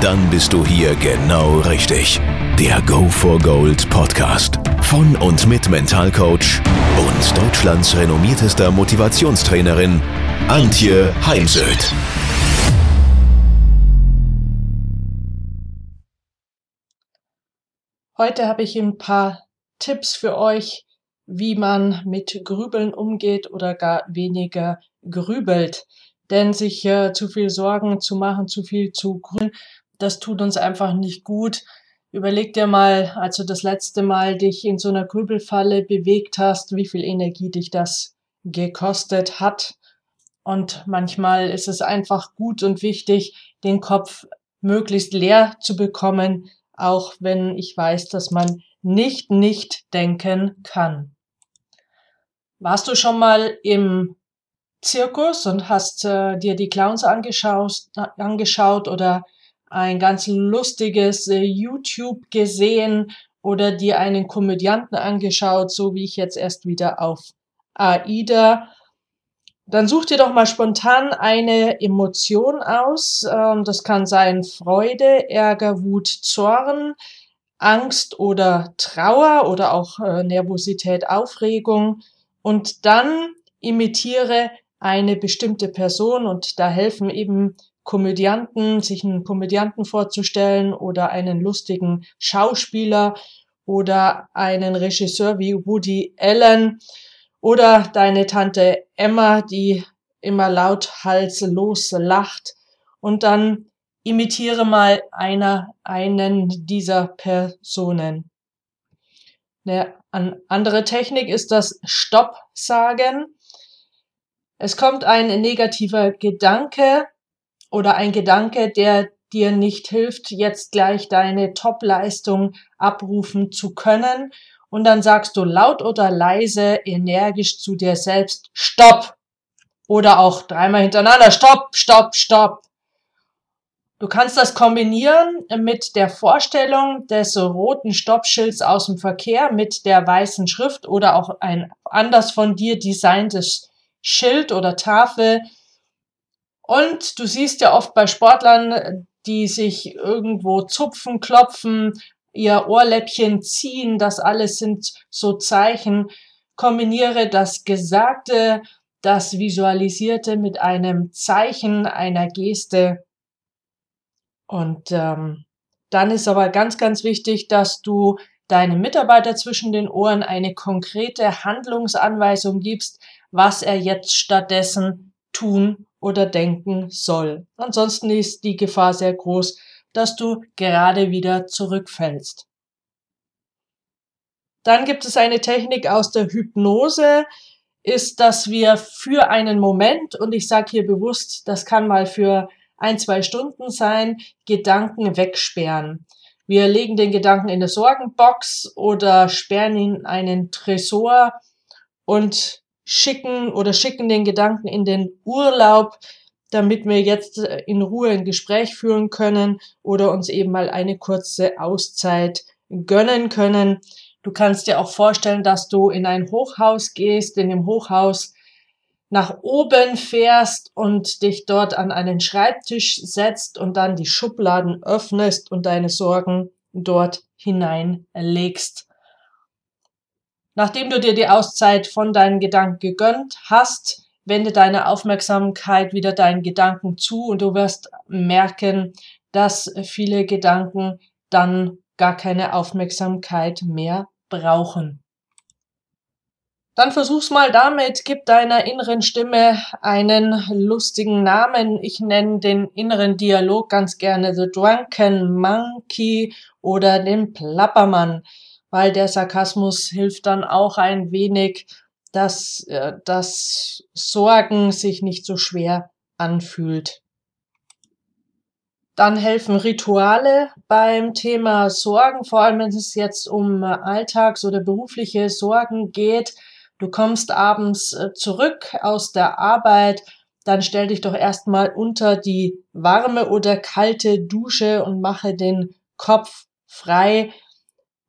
Dann bist du hier genau richtig. Der Go for Gold Podcast von und mit Mentalcoach und Deutschlands renommiertester Motivationstrainerin Antje Heimsöth. Heute habe ich ein paar Tipps für euch, wie man mit Grübeln umgeht oder gar weniger grübelt. Denn sich äh, zu viel Sorgen zu machen, zu viel zu grübeln, das tut uns einfach nicht gut. Überleg dir mal, als du das letzte Mal dich in so einer Grübelfalle bewegt hast, wie viel Energie dich das gekostet hat. Und manchmal ist es einfach gut und wichtig, den Kopf möglichst leer zu bekommen, auch wenn ich weiß, dass man nicht nicht denken kann. Warst du schon mal im Zirkus und hast äh, dir die Clowns angeschaut, angeschaut oder ein ganz lustiges äh, YouTube gesehen oder dir einen Komödianten angeschaut, so wie ich jetzt erst wieder auf AIDA. Dann such dir doch mal spontan eine Emotion aus. Ähm, das kann sein Freude, Ärger, Wut, Zorn, Angst oder Trauer oder auch äh, Nervosität, Aufregung. Und dann imitiere eine bestimmte Person und da helfen eben Komödianten, sich einen Komödianten vorzustellen oder einen lustigen Schauspieler oder einen Regisseur wie Woody Allen oder deine Tante Emma, die immer lauthalslos lacht und dann imitiere mal einer, einen dieser Personen. Eine andere Technik ist das Stopp sagen. Es kommt ein negativer Gedanke oder ein Gedanke, der dir nicht hilft, jetzt gleich deine Top-Leistung abrufen zu können. Und dann sagst du laut oder leise, energisch zu dir selbst, Stopp! Oder auch dreimal hintereinander, Stopp, Stopp, Stopp. Du kannst das kombinieren mit der Vorstellung des roten Stoppschilds aus dem Verkehr mit der weißen Schrift oder auch ein anders von dir designtes Schild oder Tafel, und du siehst ja oft bei Sportlern, die sich irgendwo zupfen, klopfen, ihr Ohrläppchen ziehen, das alles sind so Zeichen. Kombiniere das Gesagte, das Visualisierte mit einem Zeichen, einer Geste. Und ähm, dann ist aber ganz, ganz wichtig, dass du deinem Mitarbeiter zwischen den Ohren eine konkrete Handlungsanweisung gibst, was er jetzt stattdessen tun oder denken soll. Ansonsten ist die Gefahr sehr groß, dass du gerade wieder zurückfällst. Dann gibt es eine Technik aus der Hypnose, ist, dass wir für einen Moment, und ich sage hier bewusst, das kann mal für ein, zwei Stunden sein, Gedanken wegsperren. Wir legen den Gedanken in eine Sorgenbox oder sperren ihn in einen Tresor und schicken oder schicken den Gedanken in den Urlaub, damit wir jetzt äh, in Ruhe ein Gespräch führen können oder uns eben mal eine kurze Auszeit gönnen können. Du kannst dir auch vorstellen, dass du in ein Hochhaus gehst, in dem Hochhaus nach oben fährst und dich dort an einen Schreibtisch setzt und dann die Schubladen öffnest und deine Sorgen dort hineinlegst. Nachdem du dir die Auszeit von deinen Gedanken gegönnt hast, wende deine Aufmerksamkeit wieder deinen Gedanken zu und du wirst merken, dass viele Gedanken dann gar keine Aufmerksamkeit mehr brauchen. Dann versuch's mal damit, gib deiner inneren Stimme einen lustigen Namen. Ich nenne den inneren Dialog ganz gerne The Drunken Monkey oder den Plappermann weil der Sarkasmus hilft dann auch ein wenig, dass äh, das Sorgen sich nicht so schwer anfühlt. Dann helfen Rituale beim Thema Sorgen, vor allem wenn es jetzt um Alltags- oder berufliche Sorgen geht. Du kommst abends äh, zurück aus der Arbeit, dann stell dich doch erstmal unter die warme oder kalte Dusche und mache den Kopf frei.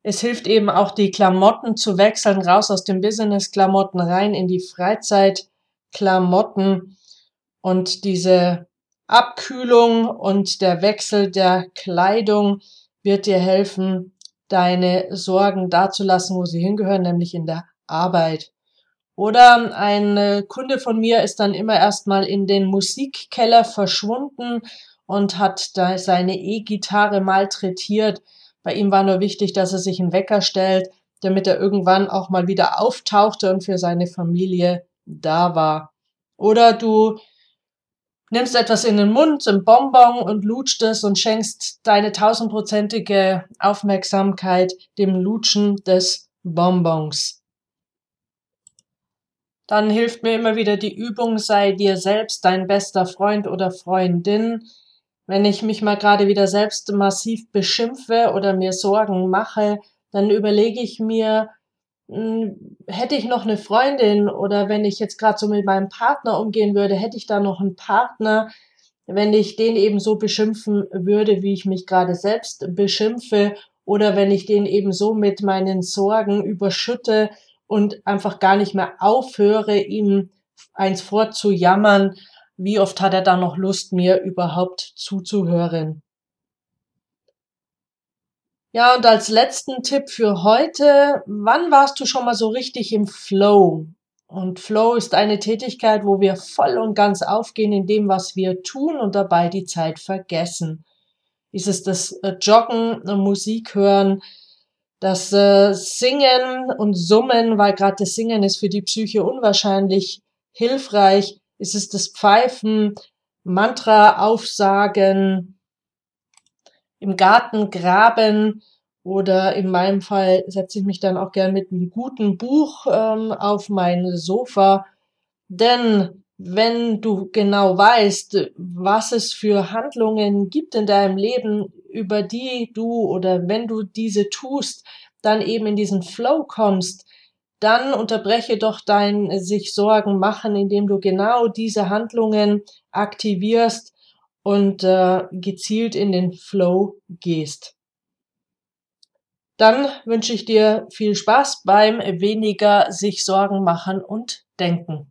Es hilft eben auch die Klamotten zu wechseln, raus aus den Business-Klamotten rein in die Freizeit-Klamotten und diese Abkühlung und der Wechsel der Kleidung wird dir helfen, deine Sorgen da zu lassen, wo sie hingehören, nämlich in der Arbeit. Oder ein Kunde von mir ist dann immer erstmal in den Musikkeller verschwunden und hat da seine E-Gitarre malträtiert. Bei ihm war nur wichtig, dass er sich einen Wecker stellt, damit er irgendwann auch mal wieder auftauchte und für seine Familie da war. Oder du nimmst etwas in den Mund, ein Bonbon und lutscht es und schenkst deine tausendprozentige Aufmerksamkeit dem Lutschen des Bonbons. Dann hilft mir immer wieder die Übung, sei dir selbst dein bester Freund oder Freundin. Wenn ich mich mal gerade wieder selbst massiv beschimpfe oder mir Sorgen mache, dann überlege ich mir, hm, hätte ich noch eine Freundin oder wenn ich jetzt gerade so mit meinem Partner umgehen würde, hätte ich da noch einen Partner, wenn ich den eben so beschimpfen würde, wie ich mich gerade selbst beschimpfe oder wenn ich den eben so mit meinen Sorgen überschütte, und einfach gar nicht mehr aufhöre, ihm eins vorzujammern, wie oft hat er da noch Lust, mir überhaupt zuzuhören. Ja, und als letzten Tipp für heute, wann warst du schon mal so richtig im Flow? Und Flow ist eine Tätigkeit, wo wir voll und ganz aufgehen in dem, was wir tun und dabei die Zeit vergessen. Ist es das äh, Joggen, Musik hören, das äh, Singen und Summen, weil gerade das Singen ist für die Psyche unwahrscheinlich hilfreich, ist es das Pfeifen, Mantra aufsagen, im Garten graben oder in meinem Fall setze ich mich dann auch gern mit einem guten Buch ähm, auf mein Sofa. Denn wenn du genau weißt, was es für Handlungen gibt in deinem Leben, über die du oder wenn du diese tust, dann eben in diesen Flow kommst, dann unterbreche doch dein sich Sorgen machen, indem du genau diese Handlungen aktivierst und äh, gezielt in den Flow gehst. Dann wünsche ich dir viel Spaß beim weniger sich Sorgen machen und denken.